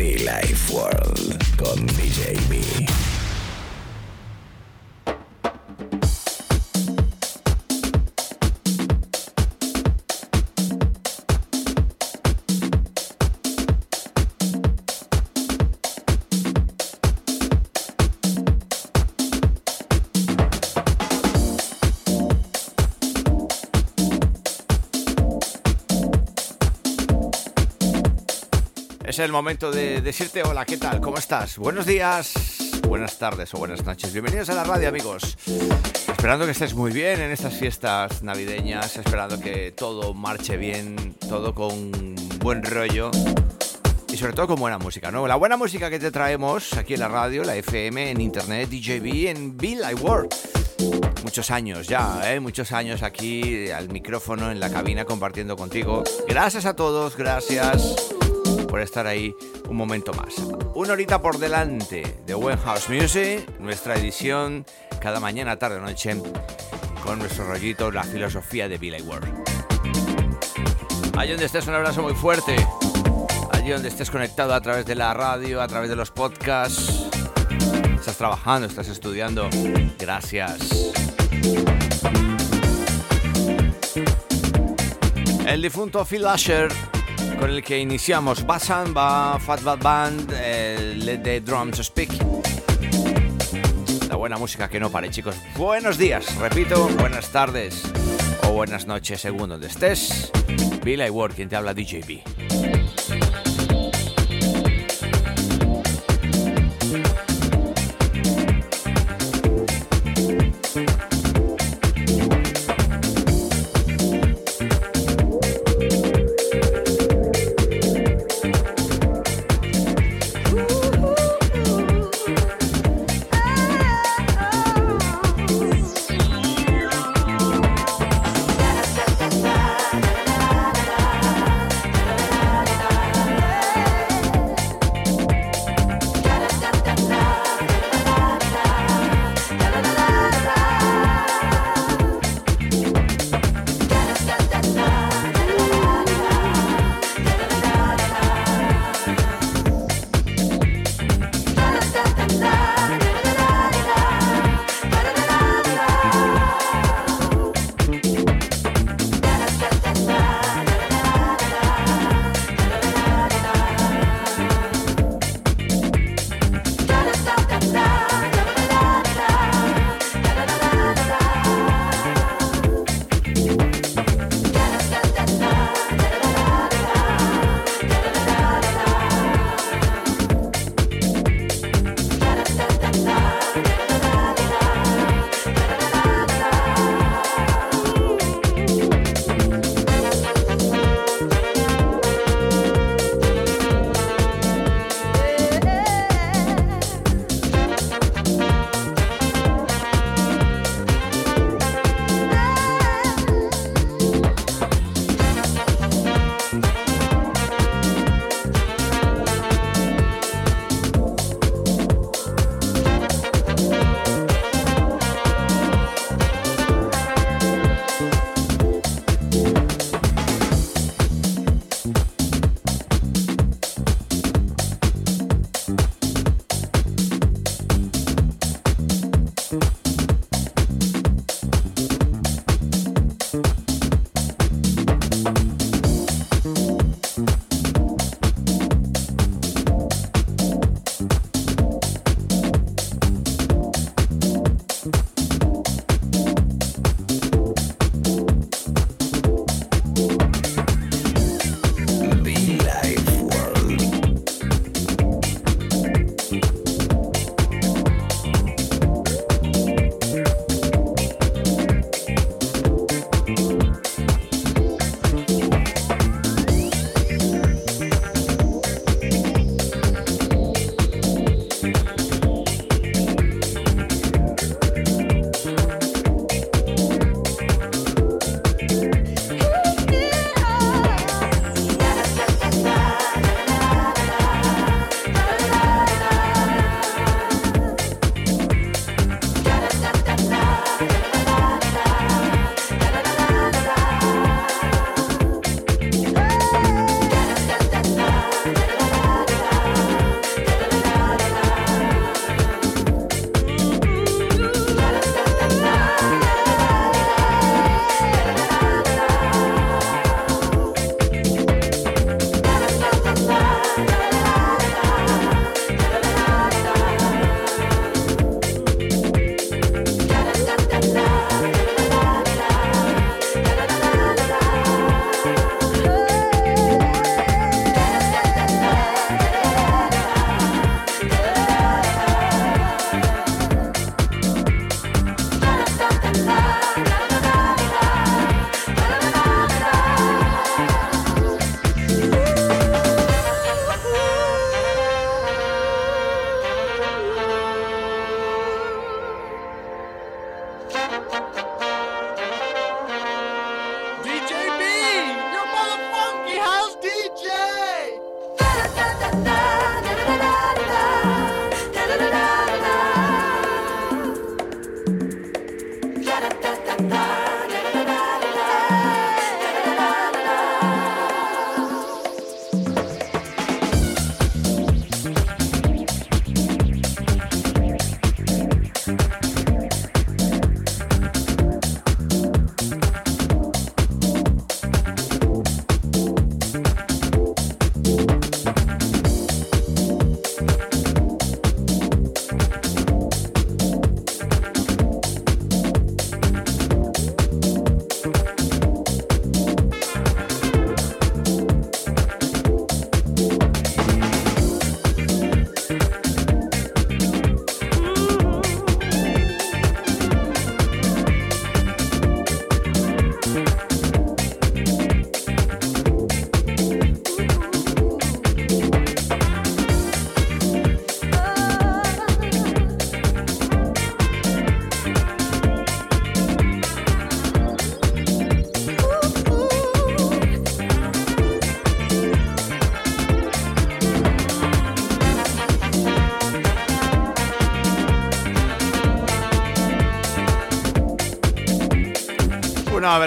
Be Life World con DJ El momento de decirte hola, ¿qué tal? ¿Cómo estás? Buenos días, buenas tardes o buenas noches. Bienvenidos a la radio, amigos. Esperando que estés muy bien en estas fiestas navideñas, esperando que todo marche bien, todo con buen rollo y sobre todo con buena música, ¿no? La buena música que te traemos aquí en la radio, la FM, en internet, DJB, en I World. Muchos años ya, ¿eh? Muchos años aquí al micrófono, en la cabina, compartiendo contigo. Gracias a todos, gracias por estar ahí un momento más. Una horita por delante de One House Music, nuestra edición cada mañana, tarde noche, con nuestro rollito, la filosofía de Billy Ward. Allí donde estés, un abrazo muy fuerte. Allí donde estés conectado a través de la radio, a través de los podcasts. Estás trabajando, estás estudiando. Gracias. El difunto Phil Asher con el que iniciamos Basamba, Fat Bad Band, eh, Let the Drums Speak. La buena música que no pare, chicos. Buenos días, repito, buenas tardes o buenas noches, según donde estés. Bill Ward, quien te habla DJB.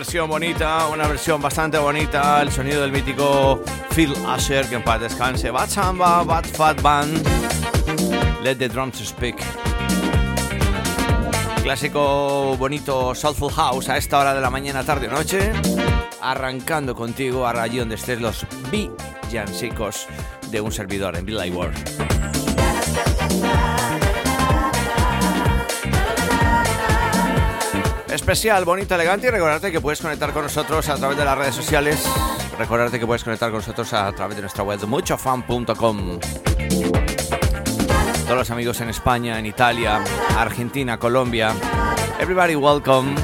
Versión bonita, una versión bastante bonita, el sonido del mítico Phil Asher, que en paz descanse. Bad Samba, Bad Fat Band, Let the Drums Speak. Clásico bonito Soulful House a esta hora de la mañana, tarde o noche, arrancando contigo a allí donde estés los villancicos de un servidor en Bill World. Especial, bonito, elegante y recordarte que puedes conectar con nosotros a través de las redes sociales. Recordarte que puedes conectar con nosotros a través de nuestra web muchofan.com. Todos los amigos en España, en Italia, Argentina, Colombia. Everybody welcome.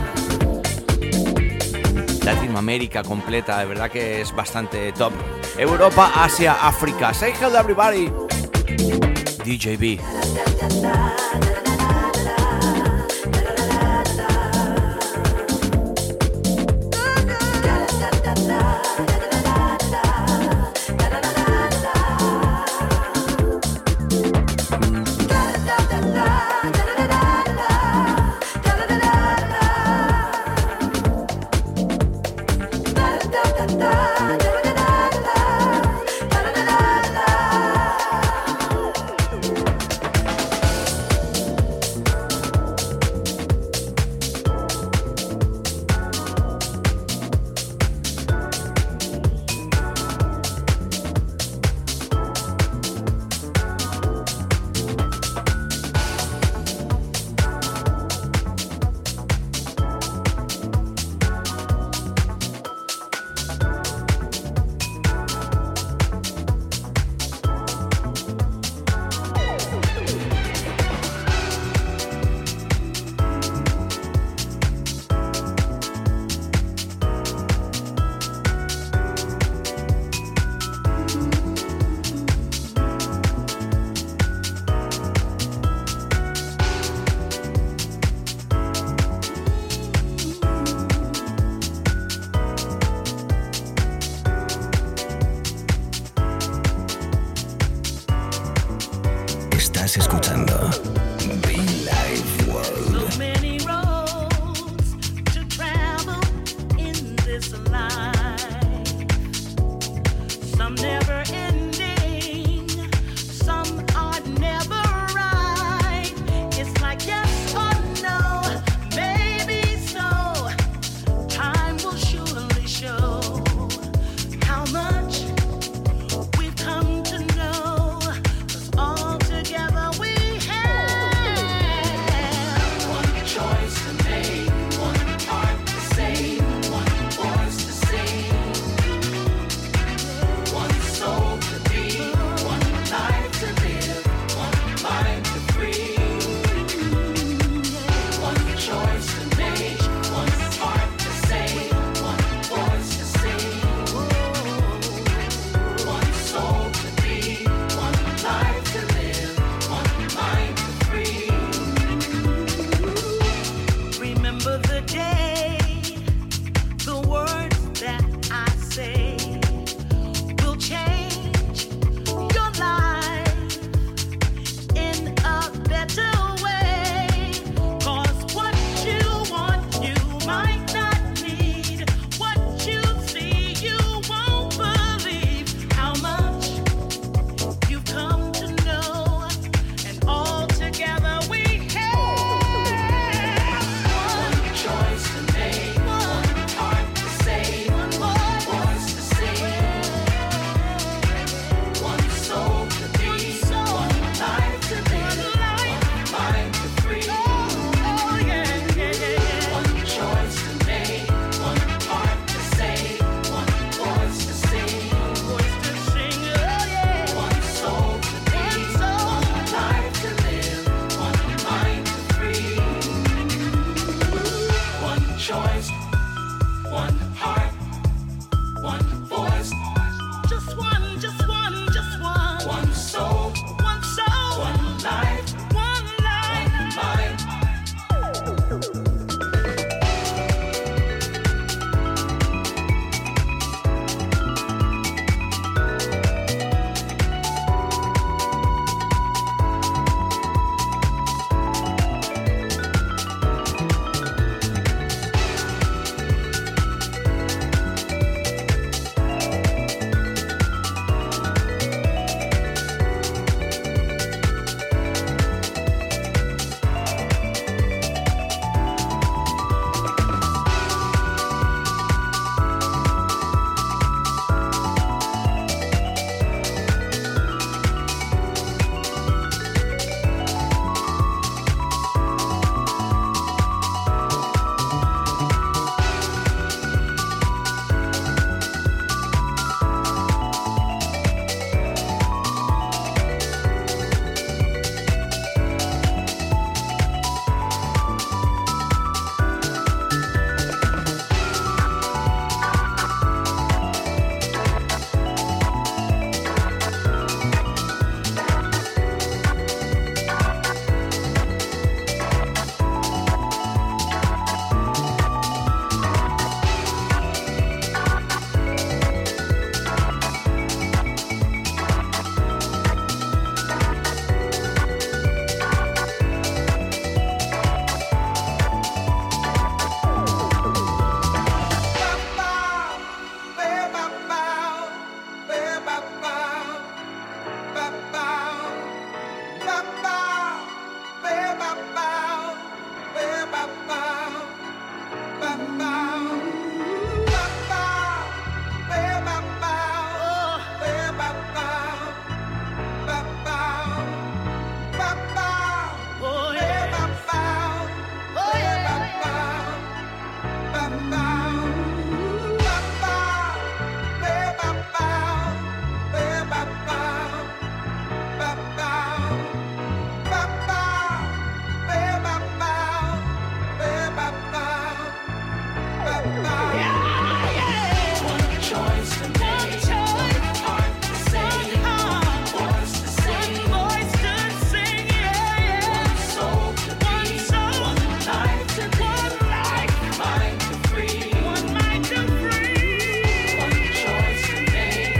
Latinoamérica completa, de verdad que es bastante top. Europa, Asia, África. Say hello everybody. DJB.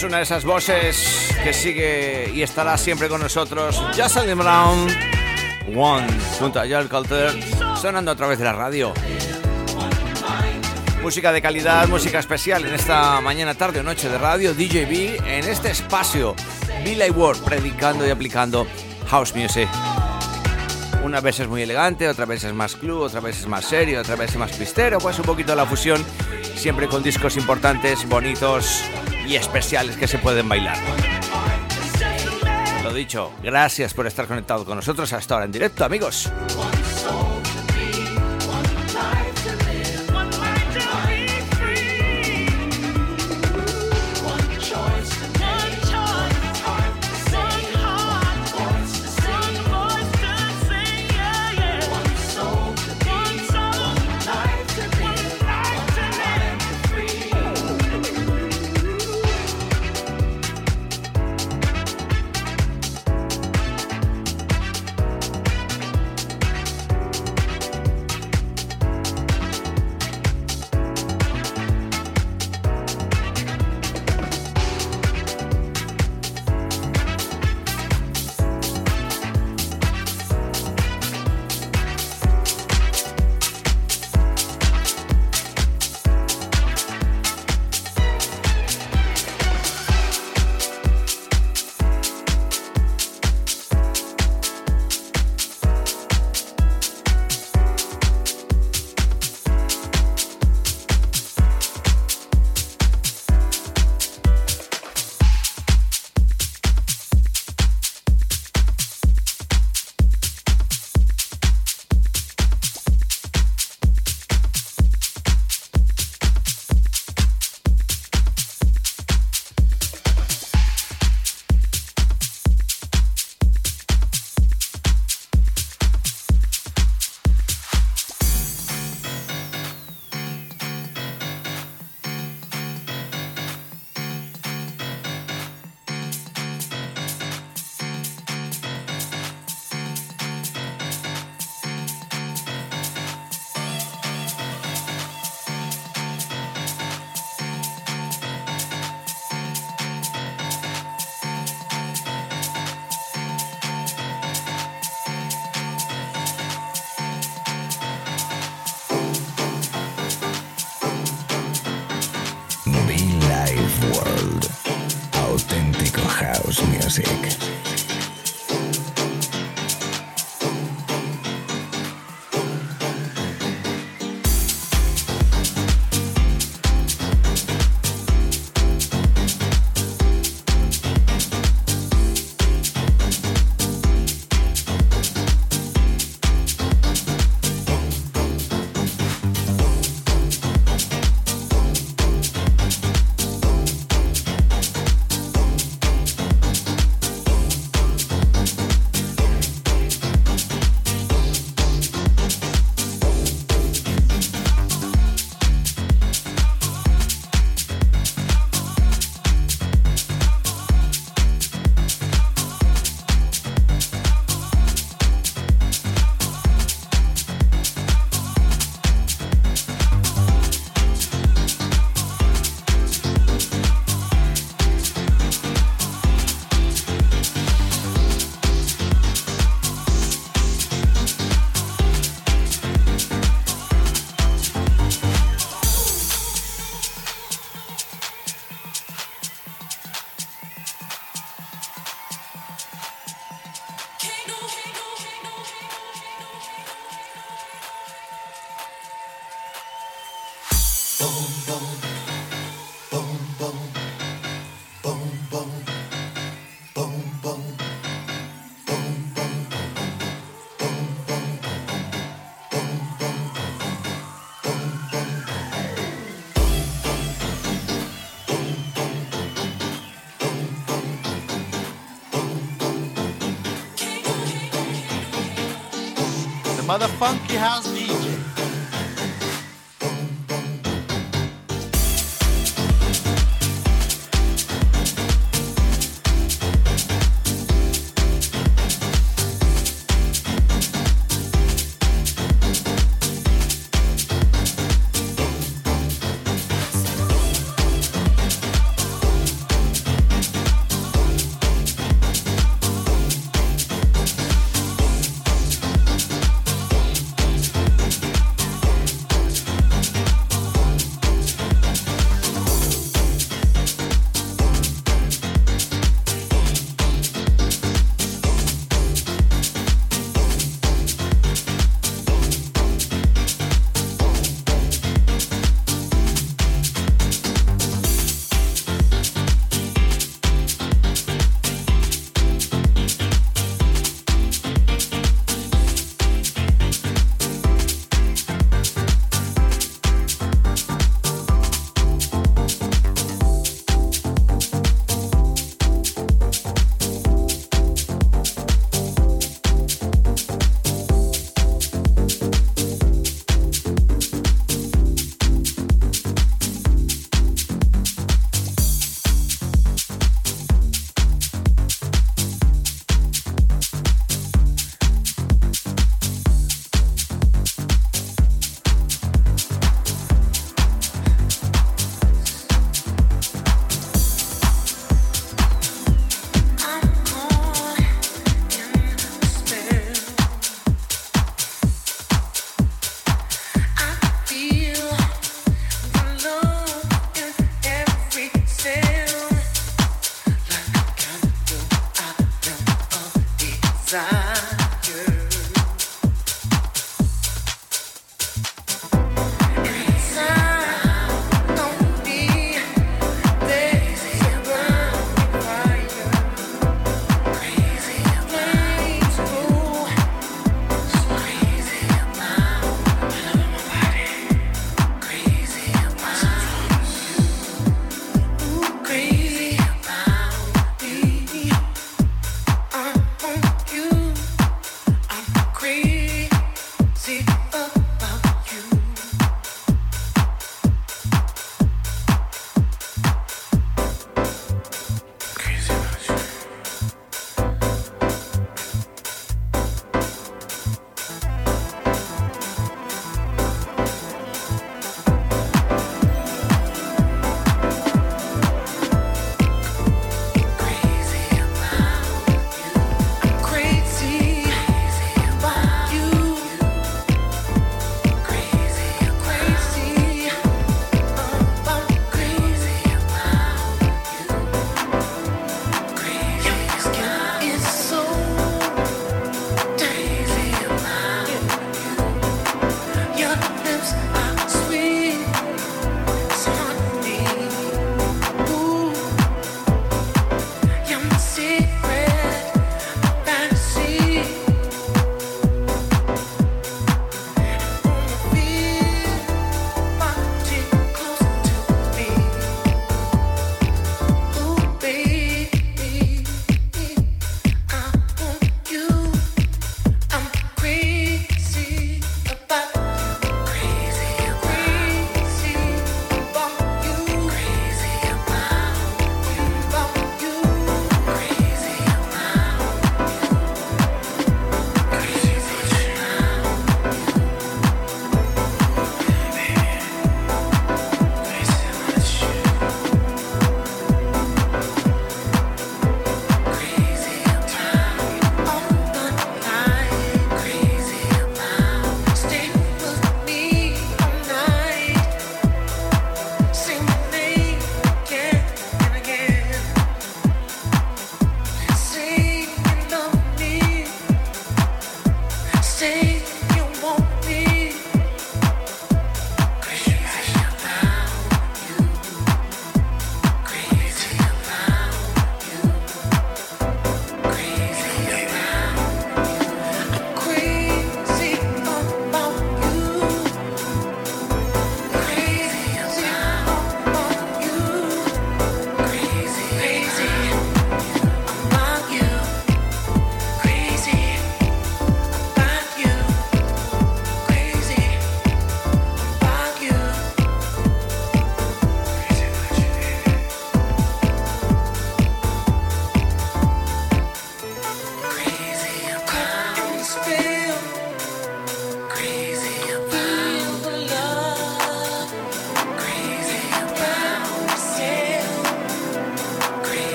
Es una de esas voces que sigue y estará siempre con nosotros. Jocelyn Brown, One, junto a Joel Coulter, sonando a través de la radio. Música de calidad, música especial en esta mañana, tarde o noche de radio, DJB, en este espacio, Billy Ward, predicando y aplicando house music. Una vez es muy elegante, otra vez es más club, otra vez es más serio, otra vez es más pistero, pues un poquito la fusión, siempre con discos importantes, bonitos y especiales que se pueden bailar. Lo dicho, gracias por estar conectado con nosotros hasta ahora en directo, amigos. Mother Funky House DJ.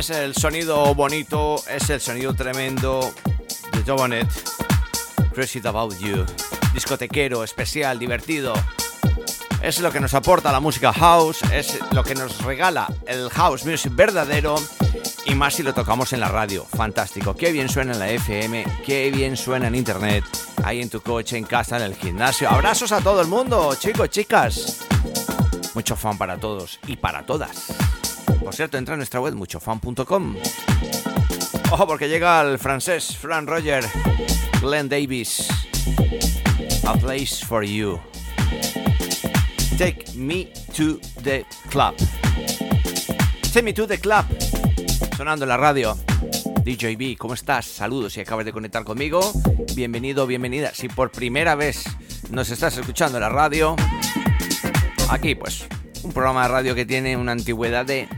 Es el sonido bonito, es el sonido tremendo de Jovanet. Crazy About You. Discotequero, especial, divertido. Es lo que nos aporta la música house, es lo que nos regala el house music verdadero y más si lo tocamos en la radio. Fantástico. Qué bien suena en la FM, qué bien suena en internet, ahí en tu coche, en casa, en el gimnasio. Abrazos a todo el mundo, chicos, chicas. Mucho fan para todos y para todas. Por cierto, entra en nuestra web muchofan.com. Ojo, porque llega el francés Fran Roger, Glenn Davis. A place for you. Take me to the club. Take me to the club. Sonando en la radio. DJB, ¿cómo estás? Saludos si acabas de conectar conmigo. Bienvenido, bienvenida. Si por primera vez nos estás escuchando en la radio, aquí pues un programa de radio que tiene una antigüedad de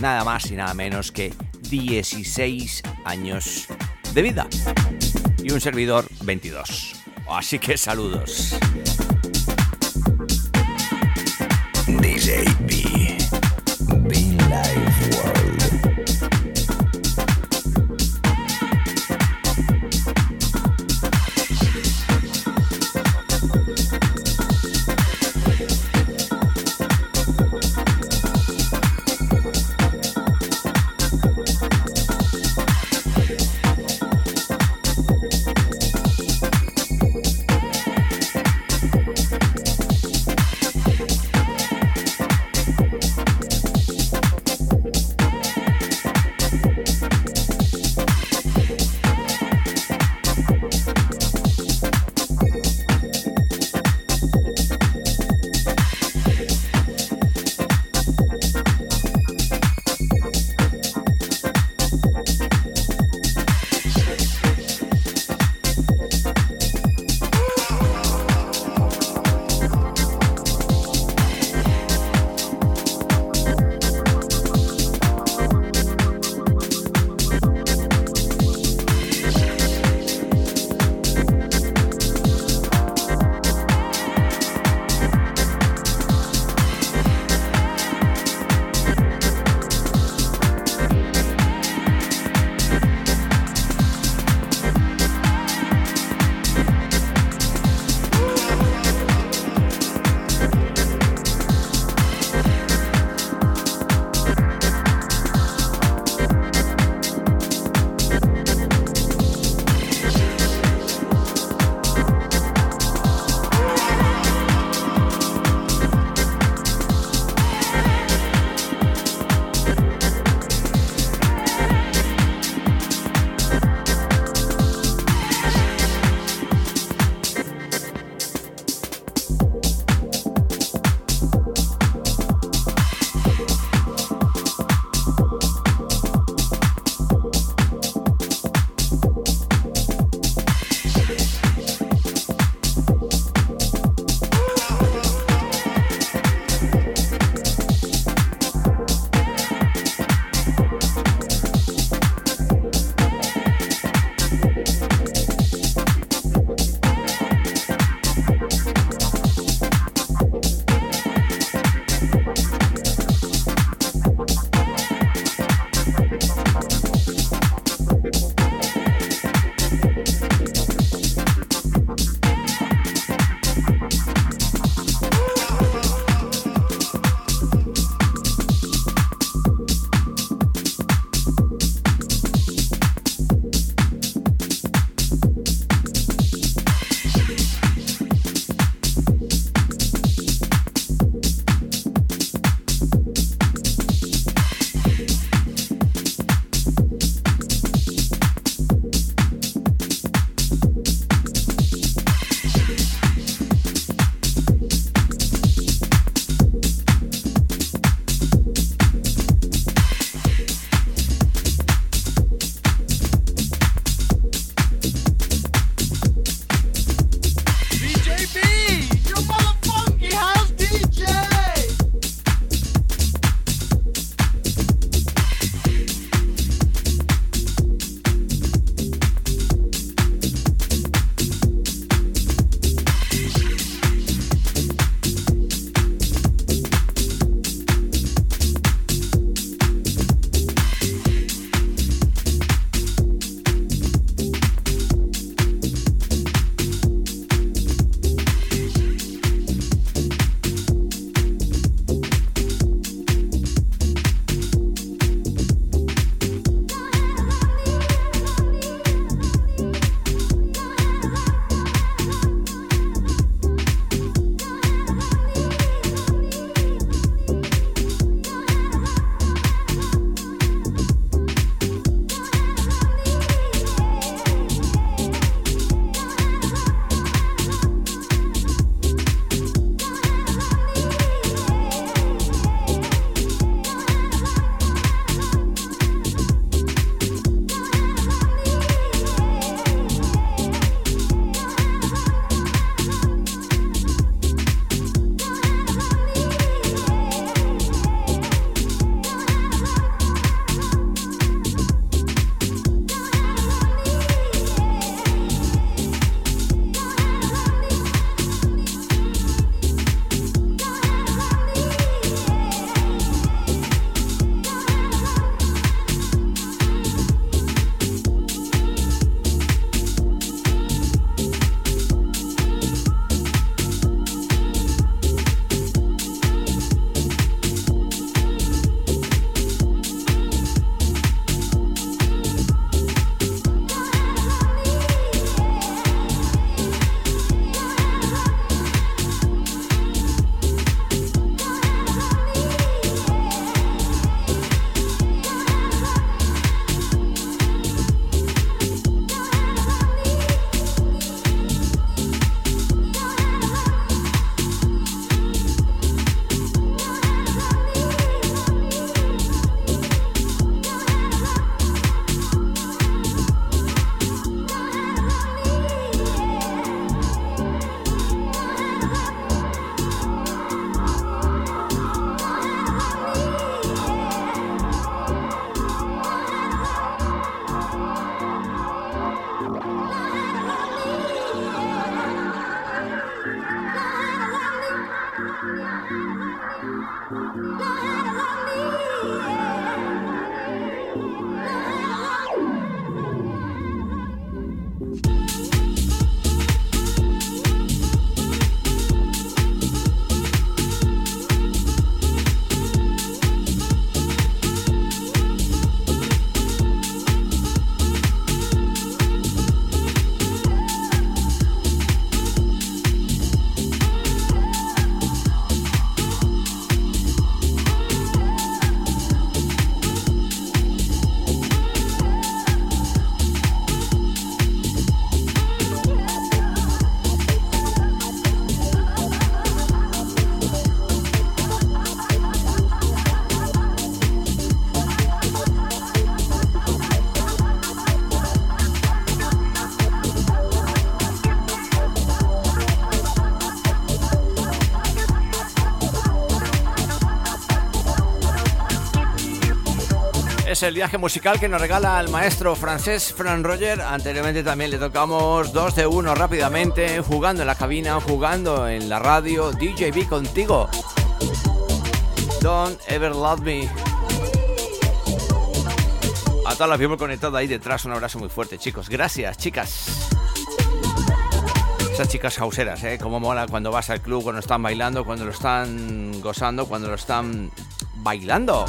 nada más y nada menos que 16 años de vida. Y un servidor 22. Así que saludos. No! El viaje musical que nos regala el maestro francés Fran Roger. Anteriormente también le tocamos dos de uno rápidamente, jugando en la cabina, jugando en la radio. DJB contigo. Don't ever love me. A todas las people conectadas ahí detrás, un abrazo muy fuerte, chicos. Gracias, chicas. Esas chicas hauseras, ¿eh? Cómo mola cuando vas al club, cuando están bailando, cuando lo están gozando, cuando lo están bailando.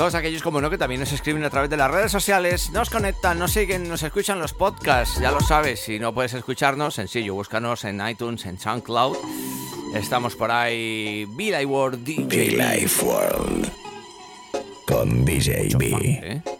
Todos aquellos como no que también nos escriben a través de las redes sociales, nos conectan, nos siguen, nos escuchan los podcasts, ya lo sabes, si no puedes escucharnos, sencillo, búscanos en iTunes, en SoundCloud. Estamos por ahí, Be Life World DJ. Be Life World con DJ B.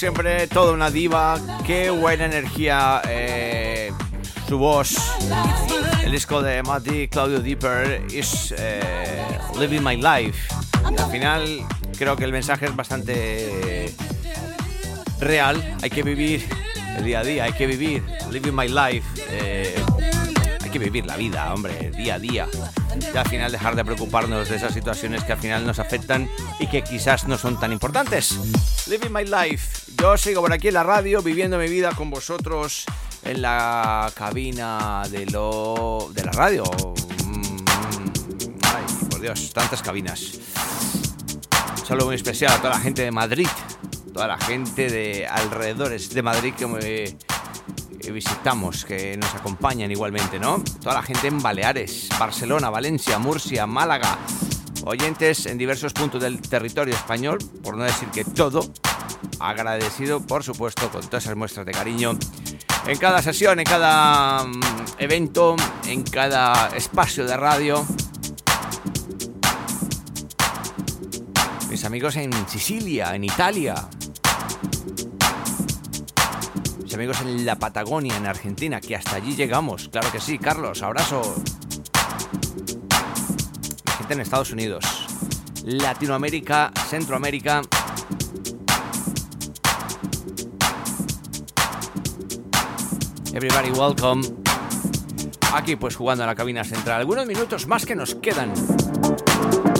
siempre, toda una diva. Qué buena energía eh, su voz. El disco de Matty Claudio Deeper es eh, Living My Life. al final creo que el mensaje es bastante real. Hay que vivir el día a día, hay que vivir Living My Life. Eh, hay que vivir la vida, hombre, día a día. Y al final dejar de preocuparnos de esas situaciones que al final nos afectan y que quizás no son tan importantes. Living my life. Yo sigo por aquí en la radio, viviendo mi vida con vosotros en la cabina de lo de la radio. Mm, ay, por Dios, tantas cabinas. Un saludo muy especial a toda la gente de Madrid, toda la gente de alrededores de Madrid que visitamos, que nos acompañan igualmente, ¿no? Toda la gente en Baleares, Barcelona, Valencia, Murcia, Málaga, oyentes en diversos puntos del territorio español, por no decir que todo, agradecido por supuesto con todas esas muestras de cariño en cada sesión, en cada mm, evento, en cada espacio de radio. Mis amigos en Sicilia, en Italia, amigos en la Patagonia, en Argentina, que hasta allí llegamos. Claro que sí, Carlos, abrazo. La gente en Estados Unidos, Latinoamérica, Centroamérica. Everybody welcome. Aquí pues jugando en la cabina central. Algunos minutos más que nos quedan.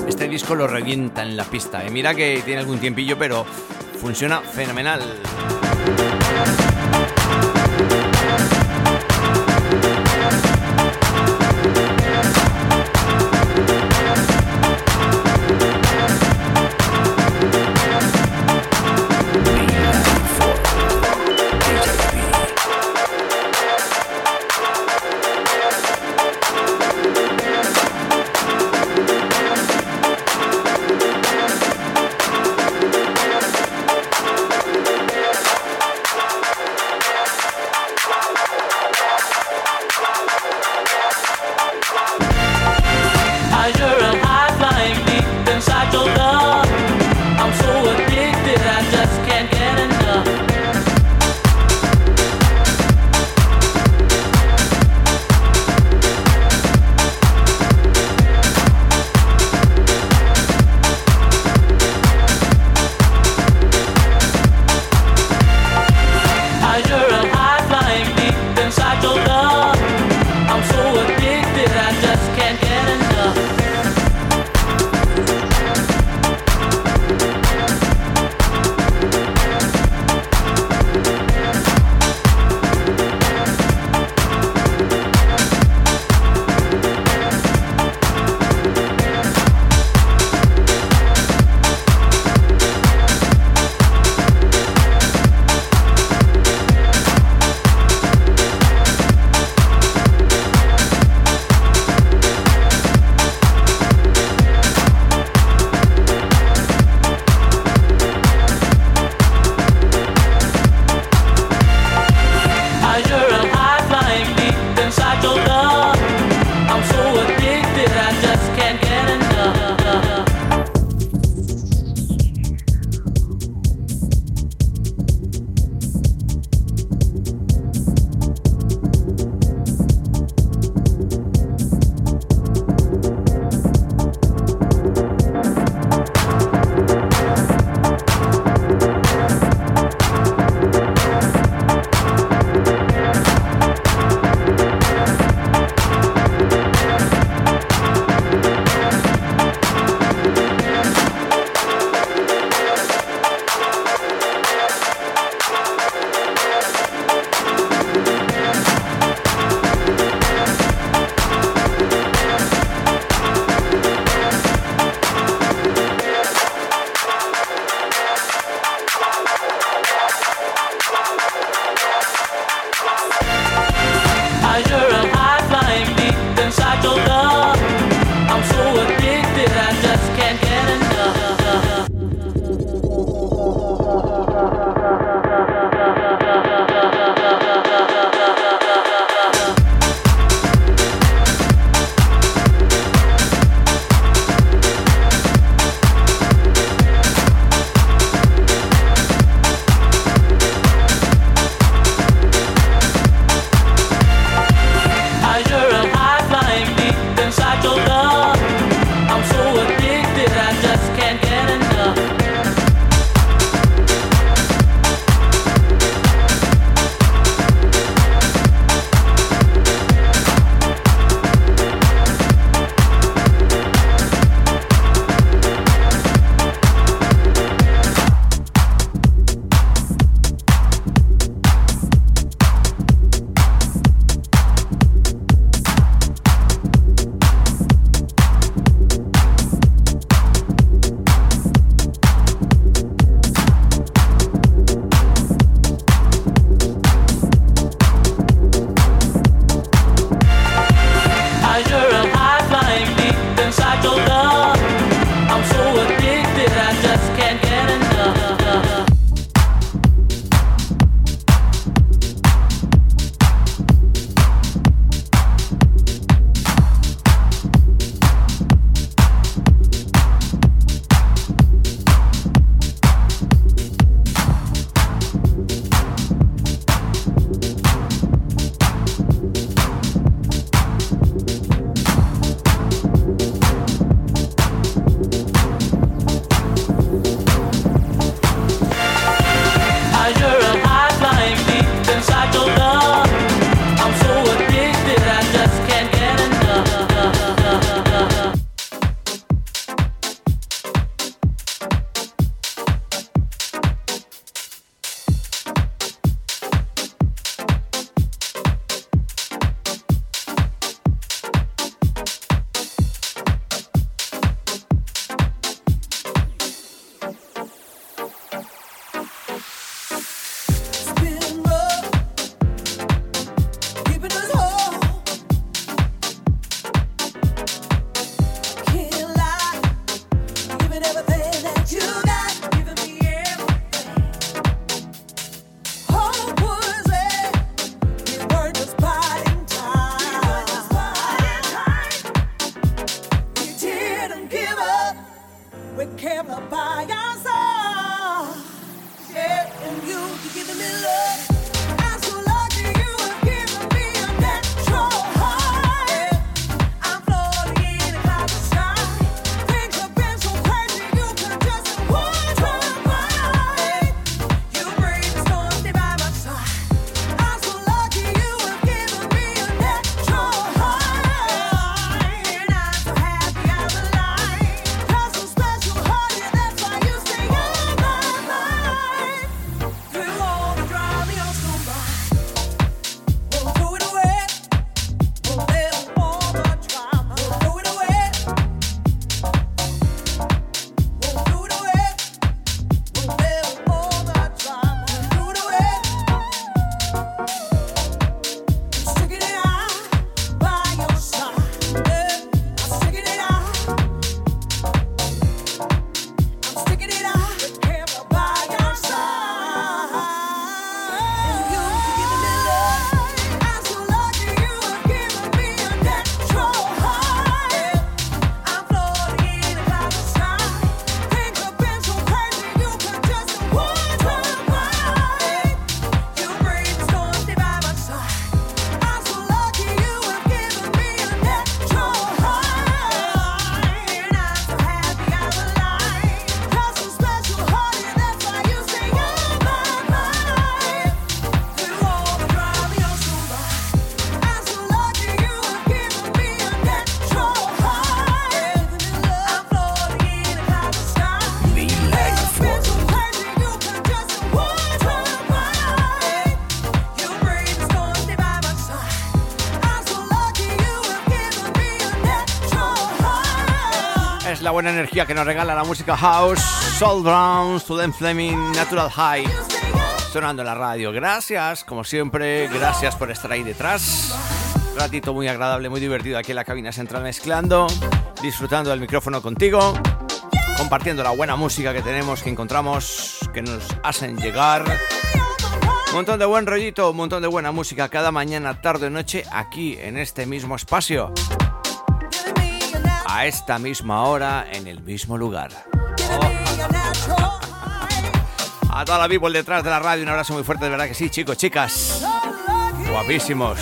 Este disco lo revienta en la pista. ¿eh? Mira que tiene algún tiempillo, pero funciona fenomenal. Buena energía que nos regala la música house, Soul Drowns, Student Fleming, Natural High, sonando en la radio. Gracias, como siempre, gracias por estar ahí detrás. ratito muy agradable, muy divertido aquí en la cabina central mezclando, disfrutando del micrófono contigo, compartiendo la buena música que tenemos, que encontramos, que nos hacen llegar. Un montón de buen rollito, un montón de buena música cada mañana, tarde noche aquí en este mismo espacio a esta misma hora en el mismo lugar. A toda la people detrás de la radio, un abrazo muy fuerte, de verdad que sí, chicos, chicas. Guapísimos.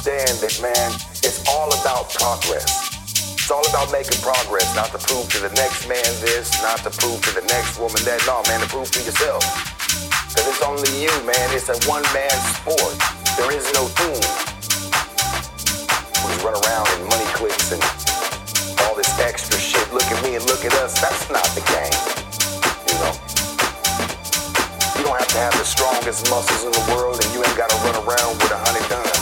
understand that, man, it's all about progress. It's all about making progress, not to prove to the next man this, not to prove to the next woman that. No, man, to prove to yourself. Because it's only you, man. It's a one-man sport. There is no team. We run around in money clips and all this extra shit. Look at me and look at us. That's not the game. You know? You don't have to have the strongest muscles in the world and you ain't got to run around with a hundred guns.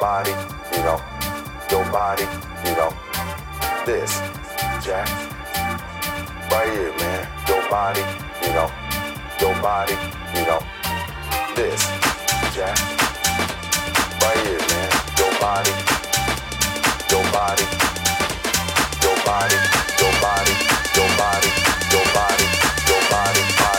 Body, you know, your body, you know, this, Jack. Right here, man. Your body, you know, your body, you know, this, Jack. Right here, man. Your body, your body, your body, your body, your body, your body, your body, body, body,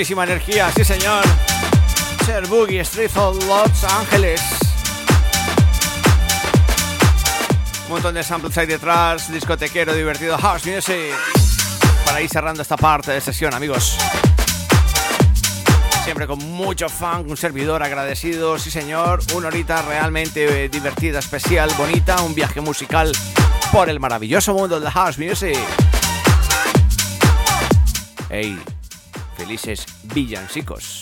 buenísima energía, sí señor. Ser Boogie Street of Los Ángeles. Montón de samples ahí detrás, discotequero, divertido, house music. Para ir cerrando esta parte de sesión, amigos. Siempre con mucho funk, un servidor agradecido, sí señor. Una horita realmente eh, divertida, especial, bonita. Un viaje musical por el maravilloso mundo de house music. Hey, felices villancicos.